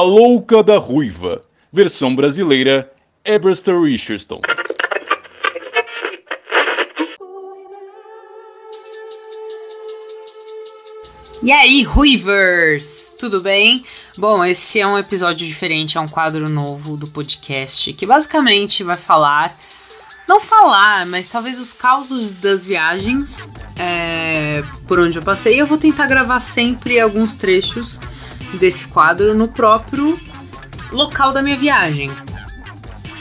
A Louca da Ruiva, versão brasileira, Eberster Richardson. E aí, Ruivers! Tudo bem? Bom, esse é um episódio diferente, é um quadro novo do podcast que basicamente vai falar. Não falar, mas talvez os causos das viagens é, por onde eu passei. Eu vou tentar gravar sempre alguns trechos desse quadro no próprio local da minha viagem.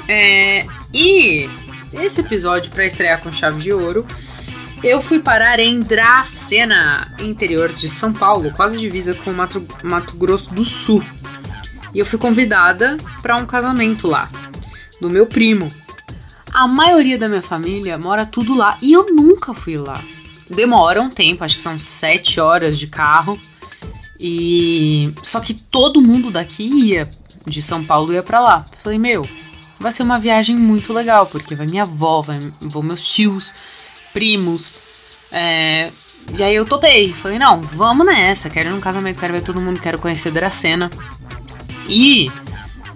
É, e esse episódio, para estrear com chave de ouro, eu fui parar em Dracena, interior de São Paulo, quase divisa com Mato, Mato Grosso do Sul. E eu fui convidada para um casamento lá, do meu primo. A maioria da minha família mora tudo lá e eu nunca fui lá. Demora um tempo, acho que são sete horas de carro. E só que todo mundo daqui ia de São Paulo ia para lá. Falei, meu, vai ser uma viagem muito legal, porque vai minha avó, vai, vão meus tios, primos. É, e aí eu topei. Falei, não, vamos nessa. Quero ir num casamento, quero ver todo mundo, quero conhecer Dracena. E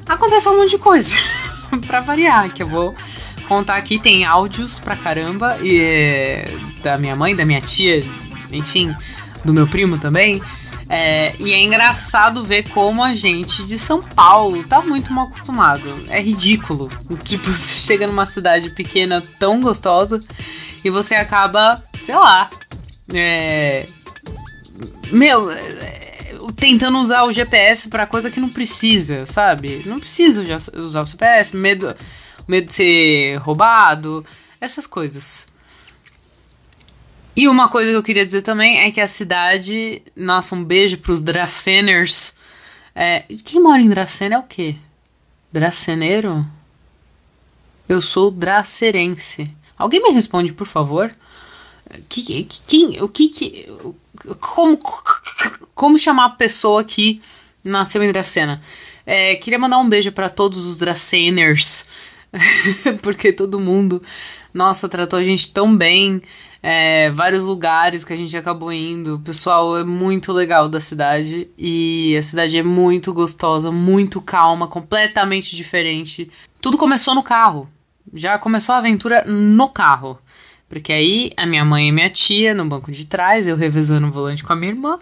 aconteceu um monte de coisa. pra variar, que eu vou contar aqui. Tem áudios pra caramba. E, é, da minha mãe, da minha tia, enfim, do meu primo também. É, e é engraçado ver como a gente de São Paulo tá muito mal acostumado. É ridículo. Tipo, você chega numa cidade pequena tão gostosa e você acaba, sei lá, é, meu, é, tentando usar o GPS para coisa que não precisa, sabe? Não precisa usar o GPS, medo, medo de ser roubado, essas coisas. E uma coisa que eu queria dizer também é que a cidade. Nossa, um beijo pros Draceners. É, quem mora em Dracena é o quê? Draceneiro? Eu sou dracerense. Alguém me responde, por favor? Que, quem, o que que. Como, como chamar a pessoa que nasceu em Dracena? É, queria mandar um beijo para todos os Draceners. porque todo mundo, nossa, tratou a gente tão bem é, vários lugares que a gente acabou indo. O pessoal é muito legal da cidade e a cidade é muito gostosa, muito calma, completamente diferente. Tudo começou no carro. Já começou a aventura no carro. Porque aí a minha mãe e minha tia no banco de trás, eu revezando o volante com a minha irmã.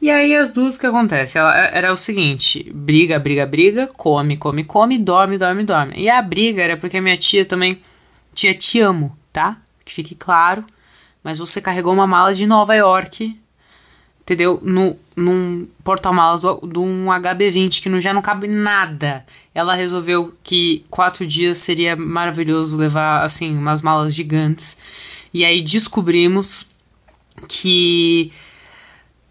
E aí as duas que acontece? Ela, era o seguinte: briga, briga, briga, come, come, come, dorme, dorme, dorme. E a briga era porque a minha tia também. Tia, te amo, tá? Que fique claro mas você carregou uma mala de Nova York, entendeu? No, num porta-malas de um HB20 que não, já não cabe nada. Ela resolveu que quatro dias seria maravilhoso levar, assim, umas malas gigantes. E aí descobrimos que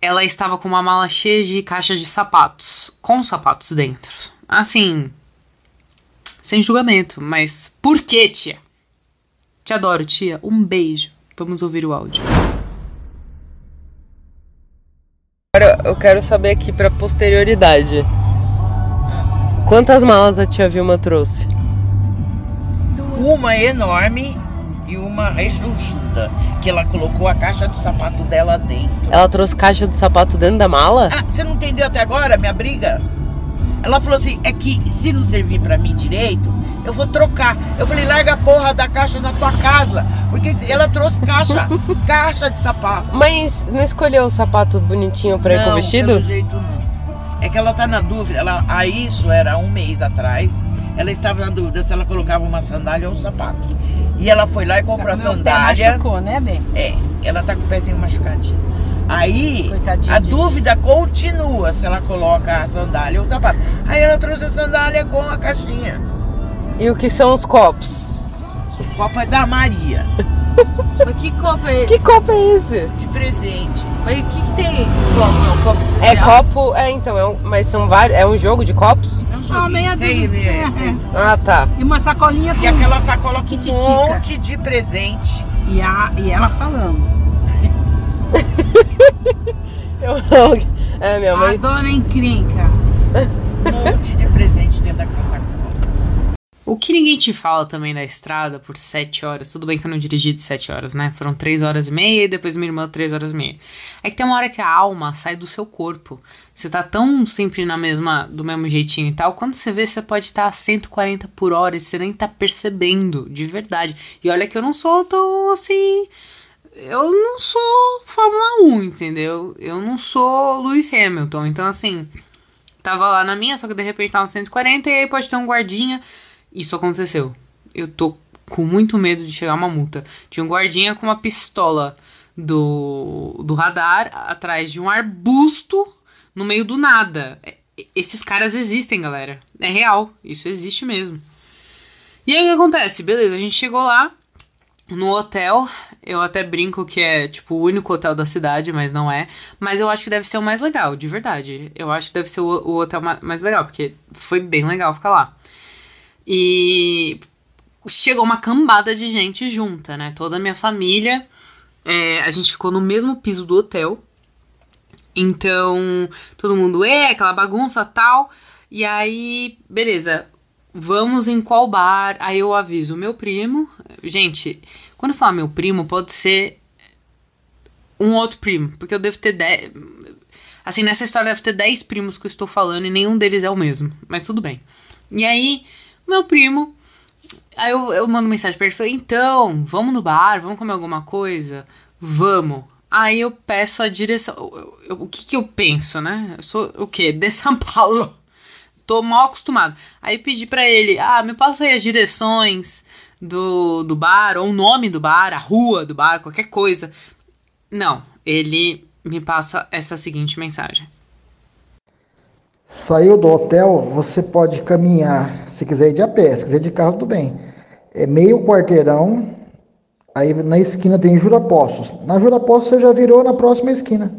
ela estava com uma mala cheia de caixas de sapatos, com sapatos dentro. Assim, sem julgamento, mas por que, tia? Te adoro, tia. Um beijo. Vamos ouvir o áudio. Agora eu quero saber aqui para posterioridade. Quantas malas a tia Vilma trouxe? Uma enorme e uma rechonchuda, que ela colocou a caixa do sapato dela dentro. Ela trouxe caixa do sapato dentro da mala? Ah, você não entendeu até agora minha briga? Ela falou assim: é que se não servir para mim direito, eu vou trocar. Eu falei: larga a porra da caixa na tua casa. Porque ela trouxe caixa, caixa de sapato. Mas não escolheu o sapato bonitinho pra ir com o vestido? Pelo jeito não. É que ela tá na dúvida. Ela, a isso era um mês atrás. Ela estava na dúvida se ela colocava uma sandália ou um sapato. E ela foi lá e comprou a sandália. machucou, né, bem? É, ela tá com o pezinho machucadinho. Aí a dúvida continua se ela coloca a sandália ou o sapato. Aí ela trouxe a sandália com a caixinha. E o que são os copos? O copo é da Maria. Mas que copo é esse? Que copo é esse? De presente. Mas o que, que tem copo? É um copo É copo, é então, é um, mas são vários. É um jogo de copos? É um jogo. meia dúzia. É, ah, tá. E uma sacolinha com. E aquela sacola com um monte de presente. E, a, e ela falando. Eu não. É, minha mãe. A dona encrenca. Um monte de presente dentro daquela sacola. O que ninguém te fala também da estrada por sete horas, tudo bem que eu não dirigi de sete horas, né? Foram três horas e meia e depois minha irmã três horas e meia. É que tem uma hora que a alma sai do seu corpo. Você tá tão sempre na mesma, do mesmo jeitinho e tal, quando você vê, você pode estar a 140 por hora e você nem tá percebendo, de verdade. E olha que eu não sou tão assim. Eu não sou Fórmula 1, entendeu? Eu não sou Lewis Hamilton. Então, assim, tava lá na minha, só que de repente tava 140 e aí pode ter um guardinha isso aconteceu. Eu tô com muito medo de chegar uma multa. Tinha um guardinha com uma pistola do, do radar atrás de um arbusto no meio do nada. É, esses caras existem, galera. É real. Isso existe mesmo. E aí o que acontece? Beleza, a gente chegou lá no hotel. Eu até brinco que é tipo o único hotel da cidade, mas não é. Mas eu acho que deve ser o mais legal, de verdade. Eu acho que deve ser o, o hotel mais legal, porque foi bem legal ficar lá. E chegou uma cambada de gente junta, né? Toda a minha família. É, a gente ficou no mesmo piso do hotel. Então, todo mundo é aquela bagunça tal. E aí, beleza. Vamos em qual bar? Aí eu aviso meu primo. Gente, quando eu falar meu primo, pode ser um outro primo. Porque eu devo ter 10. Assim, nessa história deve ter 10 primos que eu estou falando e nenhum deles é o mesmo. Mas tudo bem. E aí, meu primo. Aí eu, eu mando mensagem pra ele falei, então, vamos no bar, vamos comer alguma coisa? Vamos. Aí eu peço a direção. Eu, eu, o que que eu penso, né? Eu sou o quê? De São Paulo. Tô mal acostumado. Aí pedi para ele, ah, me passa aí as direções do, do bar, ou o nome do bar, a rua do bar, qualquer coisa. Não, ele me passa essa seguinte mensagem. Saiu do hotel, você pode caminhar, se quiser ir de a pé, se quiser ir de carro, tudo bem. É meio quarteirão, aí na esquina tem Jurapostos. Na Jurapostos você já virou na próxima esquina.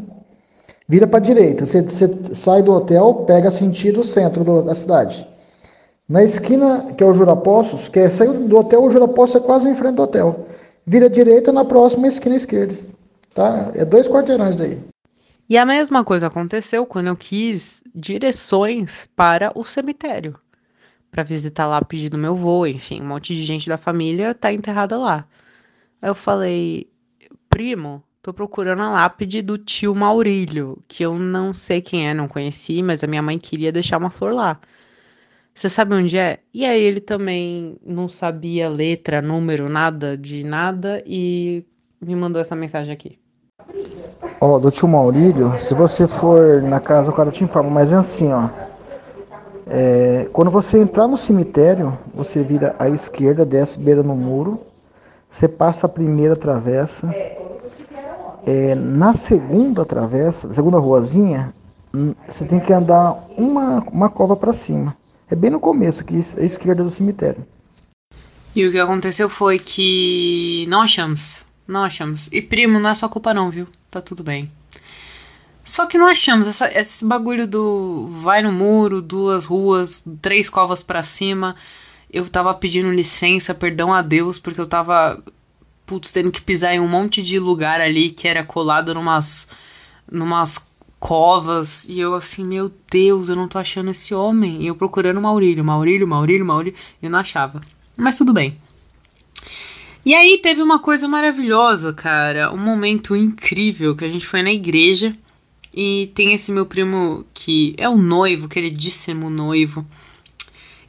Vira para direita, você, você, sai do hotel, pega sentido centro do, da cidade. Na esquina, que é o Jurapostos, que é saiu do hotel, o Jurapostos é quase em frente do hotel. Vira direita na próxima esquina esquerda. Tá? É dois quarteirões daí. E a mesma coisa aconteceu quando eu quis direções para o cemitério. Para visitar lá pedindo meu voo, enfim, um monte de gente da família tá enterrada lá. Aí eu falei, primo, tô procurando a lápide do tio Maurílio, que eu não sei quem é, não conheci, mas a minha mãe queria deixar uma flor lá. Você sabe onde é? E aí ele também não sabia letra, número, nada de nada e me mandou essa mensagem aqui. Ó, do tio Maurílio, se você for na casa, o cara te informa, mas é assim, ó. É, quando você entrar no cemitério, você vira à esquerda, desce beira no muro, você passa a primeira travessa. É, na segunda travessa, segunda ruazinha, você tem que andar uma, uma cova para cima. É bem no começo, aqui à esquerda do cemitério. E o que aconteceu foi que não achamos. Não achamos. E primo, não é sua culpa não, viu? Tá tudo bem. Só que não achamos essa, esse bagulho do vai no muro, duas ruas, três covas para cima. Eu tava pedindo licença, perdão a Deus, porque eu tava putz, tendo que pisar em um monte de lugar ali que era colado numas numas covas e eu assim, meu Deus, eu não tô achando esse homem. E eu procurando Maurílio, Maurílio, Maurílio, Maurílio, e eu não achava. Mas tudo bem. E aí teve uma coisa maravilhosa, cara, um momento incrível que a gente foi na igreja e tem esse meu primo que é o noivo, queridíssimo noivo.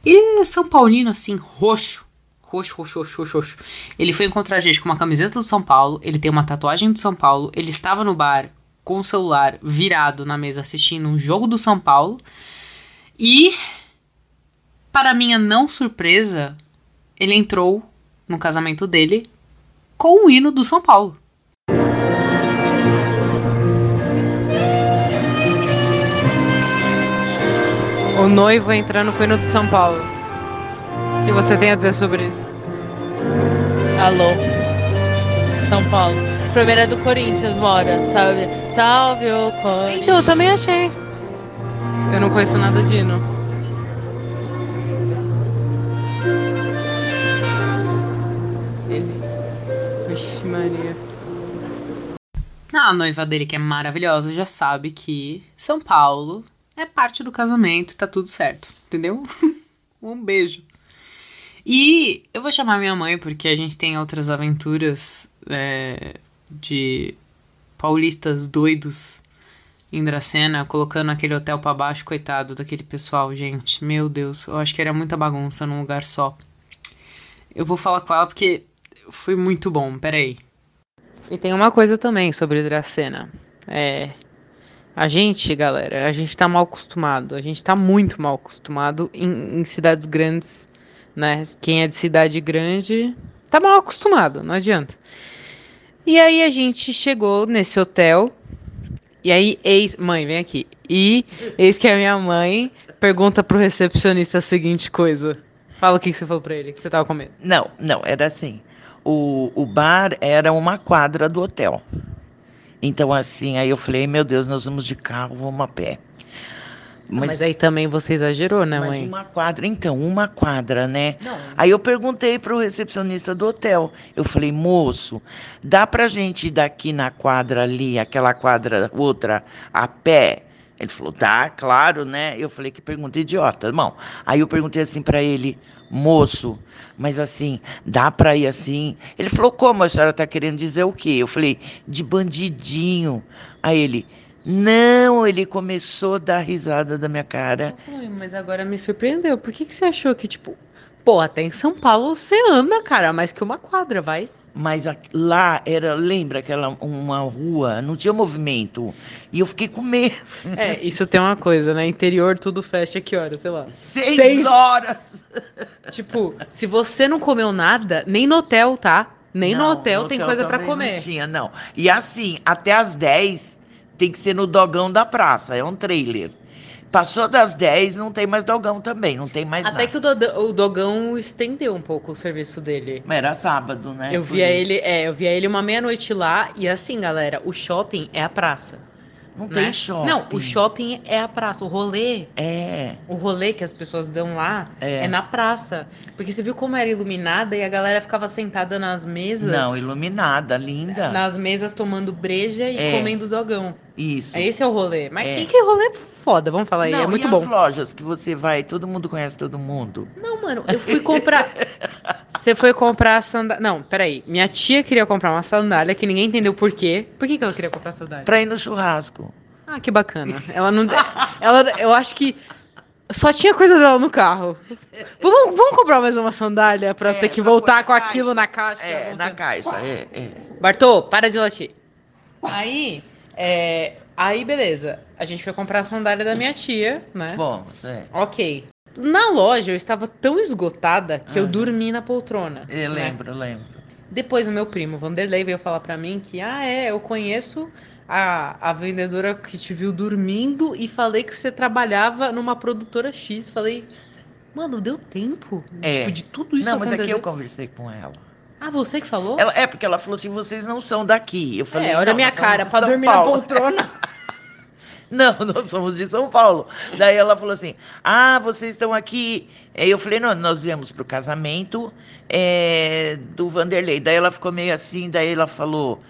Ele é São Paulino, assim, roxo. Roxo, roxo, roxo, roxo, roxo. Ele foi encontrar a gente com uma camiseta do São Paulo, ele tem uma tatuagem do São Paulo, ele estava no bar com o celular virado na mesa assistindo um jogo do São Paulo. E, para minha não surpresa, ele entrou no casamento dele com o hino do São Paulo. O noivo entrando com o hino do São Paulo. O que você tem a dizer sobre isso? Alô. São Paulo. Primeira é do Corinthians, mora, sabe? Salve o Corinthians. Então, eu também achei. Eu não conheço nada de hino. Maria. A noiva dele, que é maravilhosa, já sabe que São Paulo é parte do casamento, tá tudo certo, entendeu? um beijo. E eu vou chamar minha mãe, porque a gente tem outras aventuras é, de paulistas doidos em Dracena, colocando aquele hotel pra baixo, coitado daquele pessoal, gente. Meu Deus, eu acho que era muita bagunça num lugar só. Eu vou falar com ela porque foi muito bom, peraí. E tem uma coisa também sobre Dracena. É. A gente, galera, a gente tá mal acostumado. A gente tá muito mal acostumado em, em cidades grandes, né? Quem é de cidade grande tá mal acostumado, não adianta. E aí a gente chegou nesse hotel. E aí, ex. Mãe, vem aqui. E eis que a minha mãe pergunta pro recepcionista a seguinte coisa. Fala o que, que você falou pra ele, que você tava com medo. Não, não, era assim. O, o bar era uma quadra do hotel. Então, assim, aí eu falei, meu Deus, nós vamos de carro, vamos a pé. Mas, aí também você exagerou, né, mas mãe? uma quadra, então, uma quadra, né? Não. Aí eu perguntei pro recepcionista do hotel. Eu falei, moço, dá pra gente ir daqui na quadra ali, aquela quadra outra, a pé? Ele falou, dá, claro, né? Eu falei, que pergunta idiota, irmão. Aí eu perguntei assim pra ele, moço, mas assim, dá pra ir assim? Ele falou, como a senhora tá querendo dizer o quê? Eu falei, de bandidinho. Aí ele, não, ele começou a dar risada da minha cara. Mas agora me surpreendeu. Por que, que você achou que, tipo, pô, até em São Paulo você anda, cara, mais que uma quadra, vai? Mas a- lá era, lembra aquela uma rua, não tinha movimento. E eu fiquei com medo. É, isso tem uma coisa, né? Interior tudo fecha que hora, sei lá. Seis, Seis- horas. Tipo, se você não comeu nada, nem no hotel, tá? Nem no Não, hotel no tem hotel coisa pra também comer. Não tinha, não. E assim, até as 10 tem que ser no dogão da praça, é um trailer. Passou das 10, não tem mais dogão também, não tem mais Até nada. que o, Doda- o Dogão estendeu um pouco o serviço dele. Mas Era sábado, né? eu via ele, é, eu via ele uma meia-noite lá e assim, galera, o shopping é a praça. Não né? tem shopping. Não, o shopping é a praça, o rolê, É, o rolê que as pessoas dão lá é. é na praça. Porque você viu como era iluminada e a galera ficava sentada nas mesas. Não, iluminada, linda. Nas mesas tomando breja e É. comendo dogão. Isso. Esse é o rolê. Mas É. que, que rolê foda, vamos falar aí. Não, é muito e bom. as lojas que você vai, todo mundo conhece todo mundo. Não, mano, eu fui comprar. Você foi comprar a sandália. Não, peraí. Minha tia queria comprar uma sandália que ninguém entendeu por quê. Por que, que ela queria comprar sandália? Pra ir no churrasco. Ah, que bacana. Ela não. Ela, eu acho que. Só tinha coisa dela no carro. Vamos, vamos comprar mais uma sandália pra É, ter que voltar com na aquilo na caixa. É, na caixa, é, é. Bartô, para de latir. Aí, é, aí beleza. A gente foi comprar a sandália da minha tia, né? Fomos, é. Ok. Na loja eu estava tão esgotada que eu Ah. dormi na poltrona. Eu né? lembro, eu lembro. Depois o meu primo, Vanderlei, veio falar pra mim que, ah, é, eu conheço a, a vendedora que te viu dormindo e falei que você trabalhava numa produtora X. Falei, mano, deu tempo? É. Tipo, de tudo isso não, mas aqui acontecer? eu conversei com ela. Ah, você que falou? Ela- É, porque ela falou assim, vocês não são daqui. Eu falei, é, olha a minha cara, pra dormir Paulo. na poltrona. Não, nós somos de São Paulo. Daí ela falou assim: Ah, vocês estão aqui. Aí eu falei: Não, nós viemos pro casamento é, do Vanderlei. Daí ela ficou meio assim. Daí ela falou: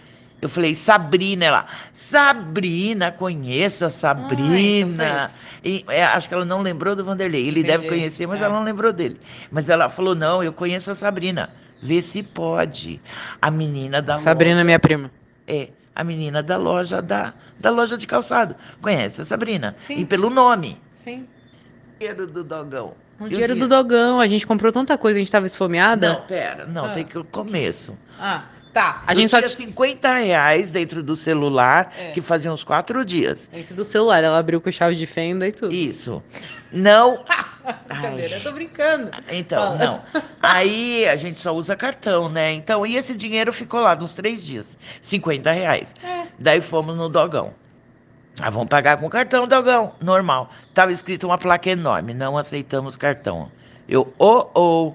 Eu falei, Sabrina. Ela, Sabrina, conheça a Sabrina. Ah, então. E, é, acho que ela não lembrou do Vanderlei. Ele deve Entendi, conhecer, mas é. ela não lembrou dele. Mas ela falou: Não, eu conheço a Sabrina. Vê se pode. A menina da Sabrina, loja. minha prima. É, a menina da loja da, da loja de calçado. Conhece a Sabrina? Sim. E pelo nome. Sim. Dinheiro do dogão. O E o dinheiro do dinheiro? dogão, a gente comprou tanta coisa, a gente tava esfomeada. Não, pera, não, Ah. tem que o começo. Ah, tá. A gente só tinha 50 reais dentro do celular, É. que fazia uns quatro dias. Dentro do celular, ela abriu com chave de fenda e tudo. Isso. Não. Brincadeira, Ai. eu tô brincando. Então, Fala. não. Aí a gente só usa cartão, né? Então, e esse dinheiro ficou lá uns três dias. 50 reais. É. Daí fomos no dogão. Ah, vamos pagar com cartão, dogão. Normal. Tava escrito uma placa enorme. Não aceitamos cartão. Eu, ô, ô.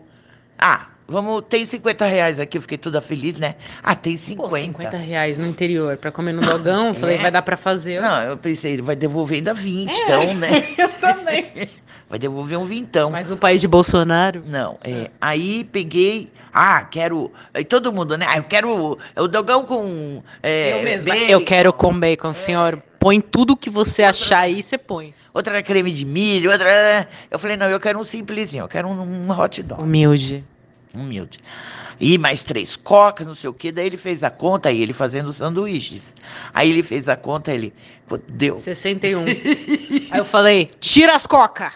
Ah, vamos. Tem 50 reais aqui. Eu fiquei toda feliz, né? Ah, tem 50. Pô, 50 reais no interior pra comer no dogão. Falei, É. vai dar pra fazer. Não, eu pensei, ele vai devolver ainda 20, É. então, né? Eu também. Vai devolver um vintão. Mas no país de Bolsonaro. Não, é. Aí peguei. Ah, quero. Aí todo mundo, né? Ah, eu quero o dogão com. É, eu mesma. bacon, Eu quero com bacon, senhor. Põe tudo que você achar aí, você põe. Outra era creme de milho, outra. era- Eu falei, não, eu quero um simplesinho, eu quero um, um hot dog. Humilde. Humilde. E mais três cocas, não sei o quê. Daí ele fez a conta, aí ele fazendo sanduíches. Aí ele fez a conta, ele. Deu. 61. Aí eu falei, tira as coca!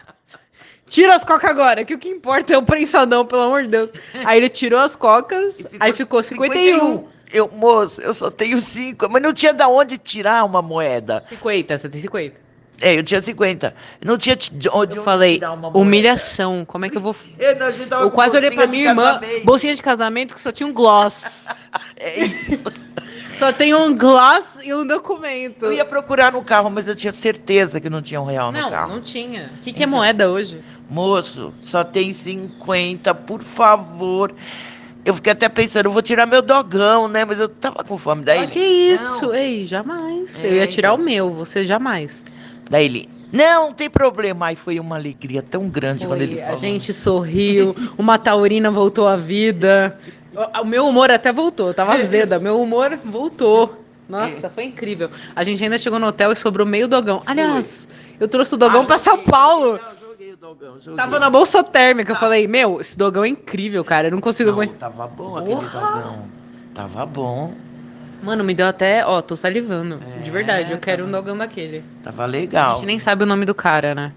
Tira as cocas agora, que o que importa é o prensadão, pelo amor de Deus. Aí ele tirou as cocas, ficou aí ficou 51. Eu, moço, eu só tenho cinco. Mas não tinha da onde tirar uma moeda. 50, você tem 50. É, eu tinha 50. Não tinha de onde, Eu falei, humilhação, como é que eu vou... Eu, não, Eu quase olhei pra minha irmã, casamento. bolsinha de casamento que só tinha um gloss. É isso. Só tem um gloss e um documento. Eu ia procurar no carro, mas eu tinha certeza que não tinha um real no Não, carro. não tinha. O que, que é Então. moeda hoje? Moço, só tem 50, por favor. Eu fiquei até pensando, eu vou tirar meu dogão, né? Mas eu tava com fome. Daí Ah, que isso? Não. Ei, jamais. É, eu ia tirar então. o meu, você jamais. Daí ele, não, tem problema. Aí foi uma alegria tão grande quando ele Foi, falou. a gente sorriu, uma taurina voltou à vida. O, meu humor até voltou, eu tava azeda, meu humor voltou. Nossa, foi incrível. A gente ainda chegou no hotel e sobrou meio dogão. Aliás, eu trouxe o dogão Ah, pra São Paulo. Não, joguei o dogão, joguei. Tava na bolsa térmica. Eu falei, meu, esse dogão é incrível, cara. Eu não consigo Não, aguentar. tava bom aquele Porra! dogão. Tava bom, Mano, me deu até. Ó, tô salivando. de É, verdade, eu quero tá um bom. dogão daquele. tava A legal. gente nem sabe o nome do cara, né?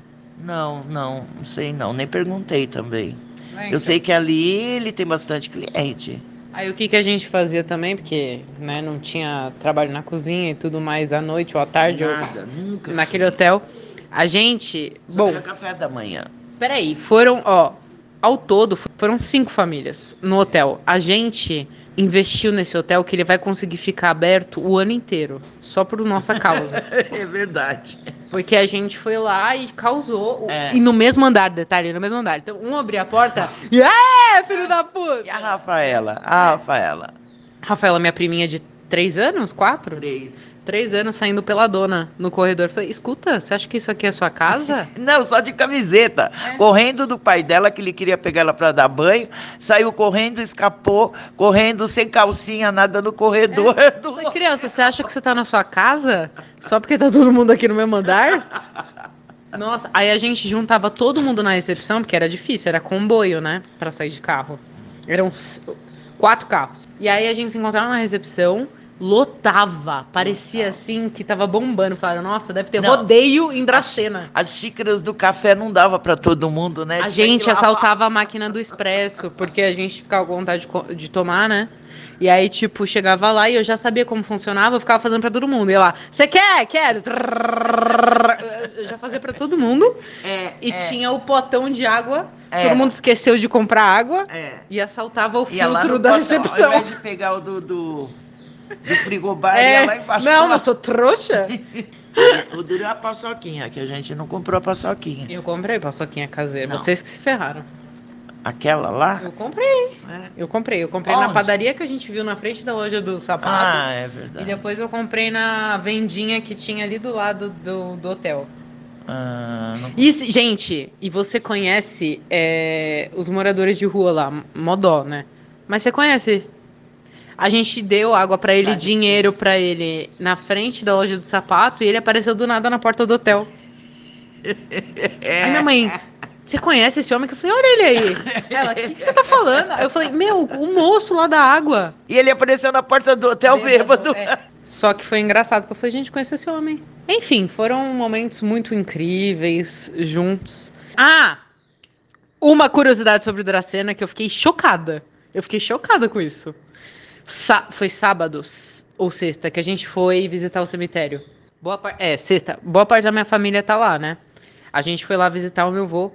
Não, não, não sei não, nem perguntei também. É, Eu então. sei que ali ele tem bastante cliente. Aí o que, que a gente fazia também, porque né, não tinha trabalho na cozinha e tudo mais à noite ou à tarde, ou Nada, nunca. naquele hotel. A gente. Só Bom, tinha café da manhã. peraí, foram, ó, ao todo foram cinco famílias no hotel. A gente investiu nesse hotel que ele vai conseguir ficar aberto o ano inteiro, só por nossa causa. É verdade. Porque a gente foi lá e causou. É. E no mesmo andar, detalhe, no mesmo andar. Então, um abria a porta e. É, filho da puta! E a Rafaela? A Rafaela. Rafaela, minha priminha de três anos? Quatro? Três. Três anos saindo pela dona no corredor. Falei, escuta, você acha que isso aqui é sua casa? Não, só de camiseta. É. Correndo do pai dela, que ele queria pegar ela pra dar banho. Saiu correndo, escapou, correndo sem calcinha, nada no corredor. do- Falei, criança, você acha que você tá na sua casa? Só porque tá todo mundo aqui no mesmo andar? Nossa, aí a gente juntava todo mundo na recepção, porque era difícil, era comboio, né? Pra sair de carro. Eram quatro carros. E aí a gente se encontrava na recepção, lotava. Parecia assim que tava bombando. Falaram, nossa, deve ter Não. rodeio em Dracena. As xícaras do café não dava pra todo mundo, né? A Tinha gente assaltava a máquina do expresso, porque a gente ficava com vontade de, de tomar, né? E aí, tipo, chegava lá e eu já sabia como funcionava, eu ficava fazendo pra todo mundo. Ia lá, você quer? Quero. Eu já fazia pra todo mundo. É, E é, tinha o potão de água. é, Todo mundo esqueceu de comprar água É. e assaltava o filtro da potão, Ao recepção. invés de pegar o do, do, do frigobar, É, ia lá embaixo. não, não sou trouxa. O duro é a paçoquinha, que a gente não comprou a paçoquinha. Eu comprei paçoquinha caseira. Não. Vocês que se ferraram. Aquela lá? Eu comprei. É. Eu comprei. Eu comprei na Onde? padaria que a gente viu na frente da loja do sapato. Ah, é E verdade. depois eu comprei na vendinha que tinha ali do lado do, do hotel. Ah, não- E, se- gente, e você conhece é, os moradores de rua lá, Modó, né? Mas você conhece? A gente deu água pra ele, dinheiro pra ele na frente da loja do sapato e ele apareceu do nada na porta do hotel. Aí minha mãe, você conhece esse homem? Que eu falei, olha ele aí. Ela, o que, que você tá falando? Eu falei, meu, o moço lá da água. E ele apareceu na porta do hotel bêbado. É. Só que foi engraçado, porque eu falei, gente, conheço esse homem. Enfim, foram momentos muito incríveis juntos. Ah! Uma curiosidade sobre o Dracena que eu fiquei chocada. Eu fiquei chocada com isso. Sá- foi sábado ou sexta que a gente foi visitar o cemitério. Boa par- É, sexta. Boa parte da minha família tá lá, né? A gente foi lá visitar o meu avô.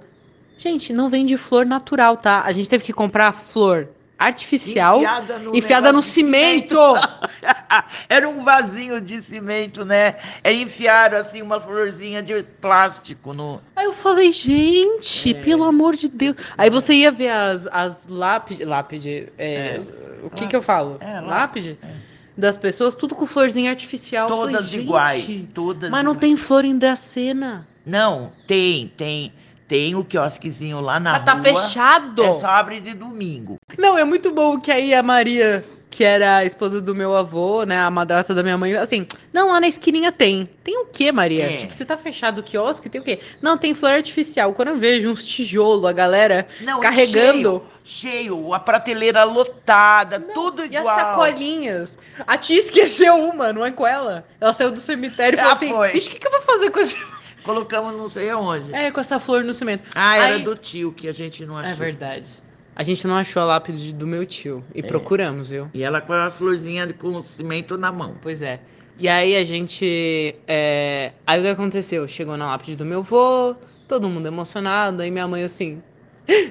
Gente, não vende flor natural, tá? A gente teve que comprar flor artificial Enfiada no, enfiada no cimento. Era um vasinho de cimento, né? É enfiaram assim uma florzinha de plástico no. Aí eu falei, gente, É. pelo amor de Deus. Aí você ia ver as, as lápide. Lápide. é, É. O que que eu falo? É, lá- lápide? é. Das pessoas, tudo com florzinha artificial. Falei, Todas gente, iguais. Todas Mas não iguais. tem flor em Dracena. Não, tem, tem. Tem o quiosquezinho lá na Mas tá rua. fechado. É só abre de domingo. Não, é muito bom que aí a Maria que era a esposa do meu avô, né? A madrasta da minha mãe, assim, não, lá na esquininha tem. Tem o quê, Maria? É. Tipo, você tá fechado o quiosque, tem o quê? Não, tem flor artificial. Quando eu vejo uns tijolos, a galera Não, carregando. Cheio, cheio, a prateleira lotada, tudo E as igual. sacolinhas? A tia esqueceu uma, não é com ela? Ela saiu do cemitério e Ah, falou assim: foi. Vixe, o que, que eu vou fazer com, esse... Colocamos não sei aonde. é, com essa flor no cimento? Ah, era Aí- do tio que a gente não achou. É verdade. A gente não achou a lápide do meu tio. E É. procuramos, viu? E ela com a florzinha de- com cimento na mão. Pois é. E aí a gente. é, Aí o que aconteceu? Chegou na lápide do meu avô, todo mundo emocionado, aí minha mãe assim.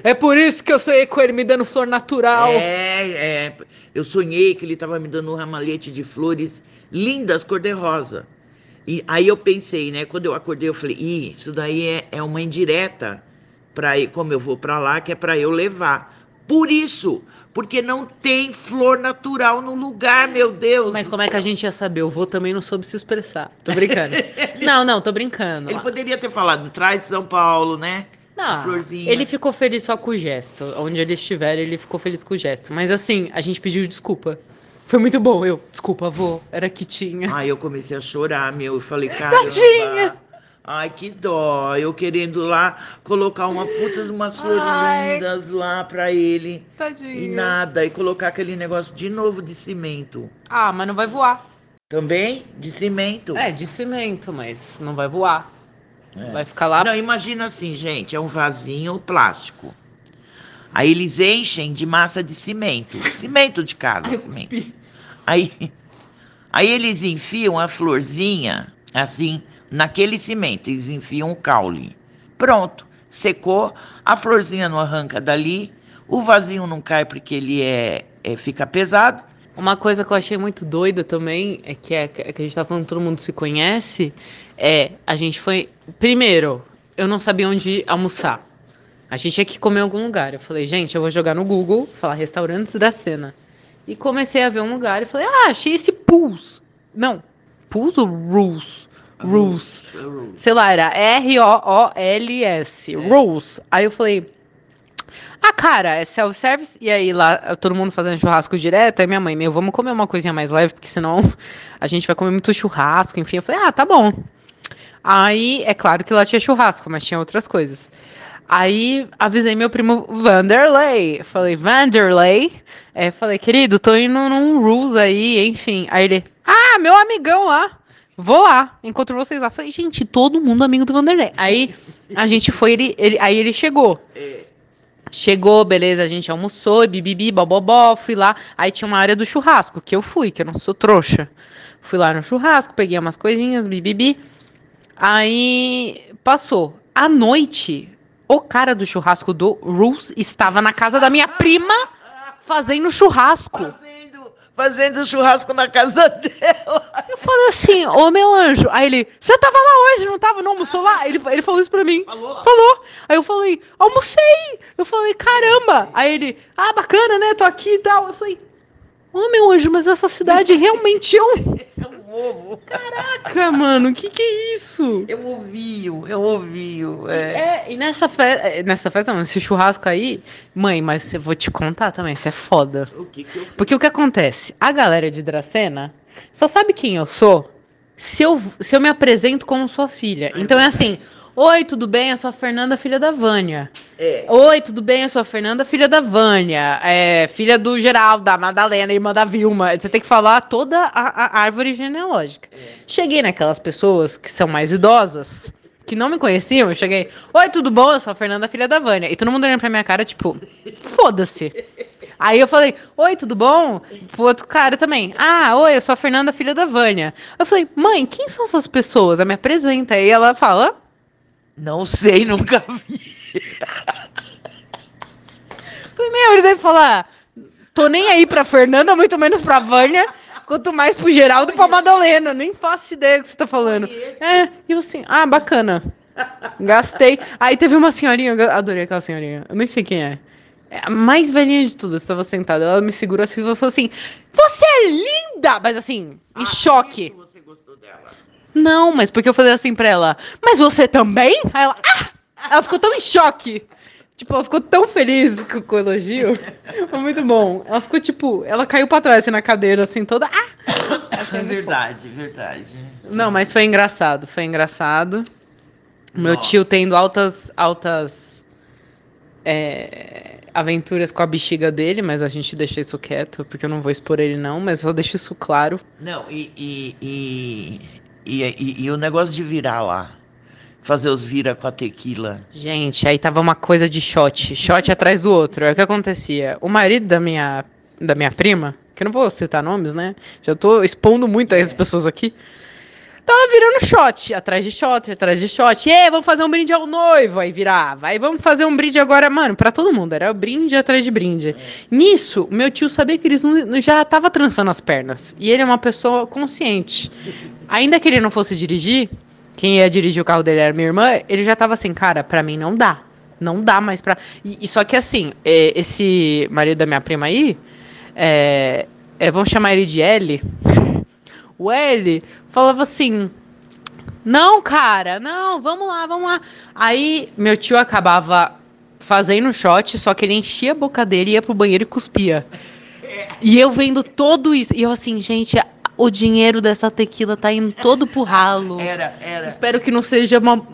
É por isso que eu sonhei com ele me dando flor natural. É, é. Eu sonhei que ele estava me dando um ramalhete de flores lindas, cor-de-rosa. E aí eu pensei, né? Quando eu acordei, eu falei, Ih, isso daí é, é uma indireta para como eu vou para lá, que é para eu levar. Por isso, porque não tem flor natural no lugar, meu Deus. Mas como é que a céu. gente ia saber? O vô também não soube se expressar. Tô brincando. não, não, tô brincando. Ele poderia ter falado, traz São Paulo, né? Não, florzinha. ele ficou feliz só com o gesto. Onde ele estiver, ele ficou feliz com o gesto. Mas assim, a gente pediu desculpa. Foi muito bom. Eu, desculpa, avô, era que tinha. Ai, eu comecei a chorar, meu. Eu falei, caramba. Tadinha. Ai, que dó. Eu querendo lá colocar uma puta de umas flores Ai. lindas lá pra ele. E Tadinho. nada. E colocar aquele negócio de novo de cimento. Ah, mas não vai voar. Também de cimento. É, de cimento, mas não vai voar. É. Vai ficar lá. Não, imagina assim, gente. É um vasinho plástico. Aí eles enchem de massa de cimento. Cimento de casa, Ai, cimento. Aí, aí eles enfiam a florzinha, assim, naquele cimento. Eles enfiam o caule. Pronto, secou, a florzinha não arranca dali, o vasinho não cai porque ele é, é- fica pesado. Uma coisa que eu achei muito doida também, é que, é, que a gente tá falando todo mundo se conhece, é, a gente foi... Primeiro, eu não sabia onde almoçar. A gente tinha que comer em algum lugar. Eu falei, gente, eu vou jogar no Google, falar restaurantes da cena. E comecei a ver um lugar e falei, ah, achei esse Pools. Não, Pools ou Rules? Rules. Sei lá, era R-O-O-L-S. Rules. Aí eu falei, ah, cara, é self-service. E aí lá, todo mundo fazendo churrasco direto. Aí minha mãe, meu, vamos comer uma coisinha mais leve, porque senão a gente vai comer muito churrasco. Enfim, eu falei, ah, tá bom. Aí, é claro que lá tinha churrasco, mas tinha outras coisas. Aí avisei meu primo Vanderlei. Falei, Vanderlei. É, falei, querido, tô indo num Rules aí, enfim. Aí ele, ah, meu amigão lá. Vou lá, encontro vocês lá. Falei, gente, todo mundo amigo do Vanderlei. Aí a gente foi, ele, ele- aí ele chegou. Chegou, beleza, a gente almoçou, bibibi, bobobó, fui lá. Aí tinha uma área do churrasco, que eu fui, que eu não sou trouxa. Fui lá no churrasco, peguei umas coisinhas, bibibi. Aí passou. À noite, o cara do churrasco do Rules estava na casa da minha prima fazendo churrasco. Fazendo, churrasco na casa dela. Eu falei assim, ô meu anjo. Aí ele, você tava lá hoje, não tava? Não almoçou lá? Ele, ele falou isso pra mim. Falou? Falou. Aí eu falei, almocei. Eu falei, caramba. Aí ele, ah, bacana, né? Tô aqui e tal. Eu falei, ô meu anjo, mas essa cidade realmente é um. É um ovo. Caraca, mano, que que é isso? Eu ouvi, eu ouvi. É. É, e nessa festa, nessa festa, não, nesse churrasco aí, mãe, mas eu vou te contar também, isso é foda. O que que eu Porque o que acontece? A galera de Dracena só sabe quem eu sou se eu, se eu me apresento como sua filha. Então é assim: Oi, tudo bem? Eu sou a Fernanda, filha da Vânia. É. Oi, tudo bem? Eu sou a Fernanda, filha da Vânia. É, filha do Geraldo, da Madalena, irmã da Vilma. Você tem que falar toda a, a árvore genealógica. Cheguei naquelas pessoas que são mais idosas, que não me conheciam. Eu cheguei: Oi, tudo bom? Eu sou a Fernanda, filha da Vânia. E todo mundo olhando pra minha cara, tipo, foda-se. Aí eu falei, oi, tudo bom? Pro outro cara também. Ah, oi, eu sou a Fernanda, filha da Vânia. Eu falei, mãe, quem são essas pessoas? Ela me apresenta. Aí ela fala, Não sei, nunca vi. meu, ele deve falar, tô nem aí pra Fernanda, muito menos pra Vânia, quanto mais pro Geraldo e pra Madalena. Nem faço ideia do que você tá falando. É, e eu assim, ah, bacana. Gastei. Aí teve uma senhorinha, eu adorei aquela senhorinha. Eu nem sei quem é. É a mais velhinha de tudo, estava sentada. Ela me segurou assim e falou assim: Você é linda! Mas assim, em choque. Não, mas porque eu falei assim pra ela, mas você também? Aí ela, ah! Ela ficou tão em choque. Tipo, ela ficou tão feliz com, o elogio. Foi muito bom. Ela ficou, tipo, ela caiu pra trás assim, na cadeira, assim, toda. Ah! É verdade, verdade. Não, mas foi engraçado, foi engraçado. Meu Nossa. tio tendo altas, altas é, aventuras com a bexiga dele, mas a gente deixa isso quieto, porque eu não vou expor ele não, mas só deixo isso claro. Não, e, e, e, e, e- e o negócio de virar lá. Fazer os vira com a tequila. Gente, aí tava uma coisa de shot, shot atrás do outro. Aí o que acontecia? O marido da minha, da minha prima, que eu não vou citar nomes, né? Já tô expondo muito as pessoas aqui. Tava virando shot, atrás de shot, atrás de shot. E aí, vamos fazer um brinde ao noivo. Aí virava. Aí vamos fazer um brinde agora, mano, pra todo mundo. Era brinde atrás de brinde. Nisso, meu tio sabia que eles não, já tava trançando as pernas. E ele é uma pessoa consciente. Ainda que ele não fosse dirigir, quem ia dirigir o carro dele era minha irmã, ele já tava assim, cara, pra mim não dá. Não dá mais pra. E, e só que assim, é, esse marido da minha prima aí, é, é, vamos chamar ele de L. O L falava assim: Não, cara, não, vamos lá, vamos lá. Aí meu tio acabava fazendo shot, só que ele enchia a boca dele, ia pro banheiro e cuspia. E eu vendo todo isso. E eu assim, gente, o dinheiro dessa tequila tá indo todo pro ralo. Era, era. Espero que não seja uma.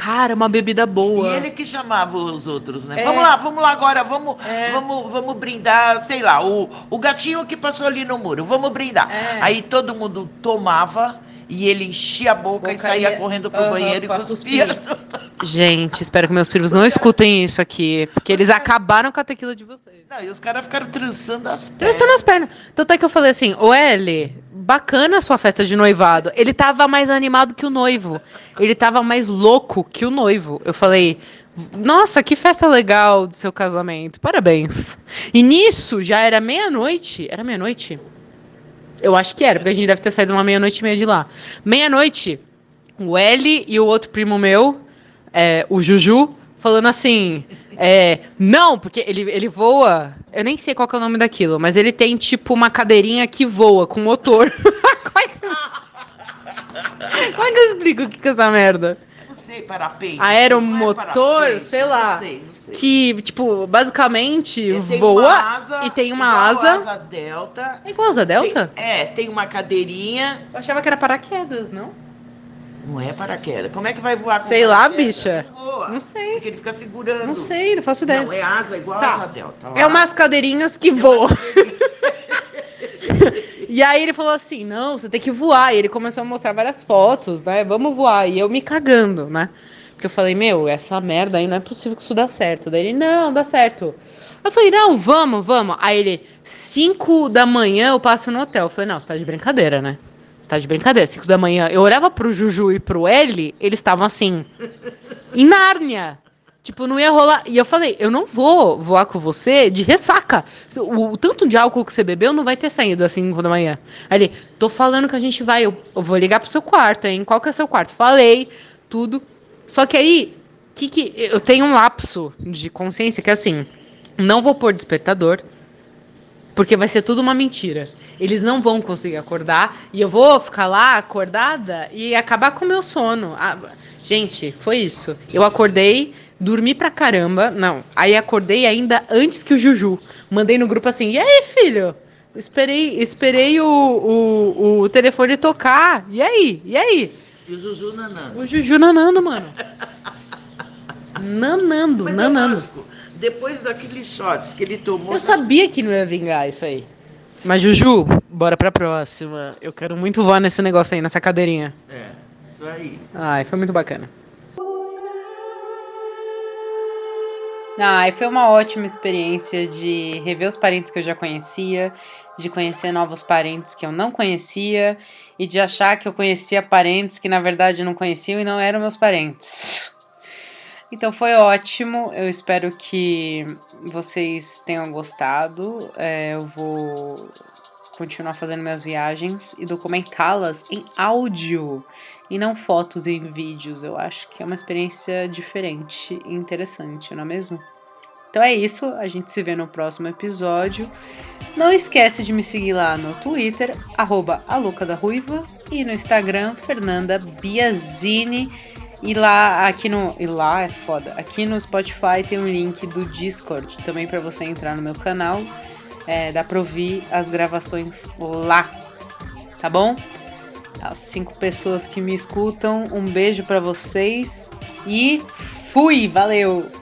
Cara, uma bebida E boa. ele que chamava os outros, né? É. Vamos lá, vamos lá agora, vamos, É. vamos, vamos brindar, sei lá, o, o gatinho que passou ali no muro, vamos brindar. É. Aí todo mundo tomava e ele enchia a boca, e Boca saía ia- correndo pro Aham, banheiro e cuspia. Gente, espero que meus primos não escutem isso aqui. Porque eles acabaram com a tequila de vocês. Não, e os caras ficaram trançando as pernas. Trançando as pernas. Tanto é que eu falei assim, ô L, bacana a sua festa de noivado. Ele tava mais animado que o noivo. Ele tava mais louco que o noivo. Eu falei, nossa, que festa legal do seu casamento. Parabéns. E nisso já era meia-noite. Era meia-noite? Eu acho que era, porque a gente deve ter saído uma meia-noite e meia de lá. Meia-noite, o L e o outro primo meu, é, o Juju, falando assim. É, não, porque ele, ele voa. Eu nem sei qual é o nome daquilo, mas ele tem tipo uma cadeirinha que voa com motor. Como é que eu- explico o que é essa merda? Não sei, parapeito. Aeromotor, é parapeito, sei lá. Não sei, não sei. Que, tipo, basicamente voa asa, e tem uma asa. asa delta. É igual asa delta? Tem- é, tem uma cadeirinha. Eu achava que era paraquedas, não? Não é paraquedas. Como é que vai voar com Sei lá, bicha. Não voa. Não sei. Porque ele fica segurando. Não sei, não faço ideia. Não, é asa igual Tá. asa delta. lá. É umas cadeirinhas que voam. E aí ele falou assim: não, você tem que voar. E ele começou a mostrar várias fotos, né? Vamos voar. E eu me cagando, né? Porque eu falei, meu, essa merda aí não é possível que isso dá certo. Daí ele, não, dá certo. Eu falei, não, vamos, vamos. Aí ele, 5 da manhã eu passo no hotel. Eu falei, não, você tá de brincadeira, né? Você tá de brincadeira. 5 da manhã. Eu olhava pro Juju e pro L, eles estavam assim, em Nárnia. Tipo, não ia rolar. E eu falei, eu não vou voar com você de ressaca. O, o tanto de álcool que você bebeu não vai ter saído assim 5 da manhã. Aí ele, tô falando que a gente vai. Eu, eu vou ligar pro seu quarto, hein? Qual que é seu quarto? Falei, tudo. Só que aí, que que, eu tenho um lapso de consciência que é assim, não vou pôr despertador, porque vai ser tudo uma mentira. Eles não vão conseguir acordar e eu vou ficar lá acordada e acabar com o meu sono. Ah, gente, foi isso. Eu acordei, dormi pra caramba. Não, aí acordei ainda antes que o Juju. Mandei no grupo assim: e aí, filho? Esperei, esperei o, o, o telefone tocar. E aí? E aí? E o Zuzu nanando. O Juju nanando, mano. Nanando, Mas é nanando. lógico, depois daqueles shots que ele tomou. Eu sabia que não ia vingar isso aí. Mas, Juju, bora pra próxima. Eu quero muito voar nesse negócio aí, nessa cadeirinha. É, isso aí. Ai, foi muito bacana. Ai, foi uma ótima experiência de rever os parentes que eu já conhecia, de conhecer novos parentes que eu não conhecia e de achar que eu conhecia parentes que na verdade não conheciam e não eram meus parentes. Então foi ótimo, eu espero que vocês tenham gostado. É, eu vou continuar fazendo minhas viagens e documentá-las em áudio e não fotos e vídeos. Eu acho que é uma experiência diferente e interessante, não é mesmo? Então é isso, a gente se vê no próximo episódio. Não esquece de me seguir lá no Twitter, arroba a da Ruiva, e no Instagram, Fernanda Biazini. E lá, aqui no. E lá é foda. Aqui no Spotify tem um link do Discord também para você entrar no meu canal. É, dá pra ouvir as gravações lá. Tá bom? As cinco pessoas que me escutam, um beijo para vocês e fui! Valeu!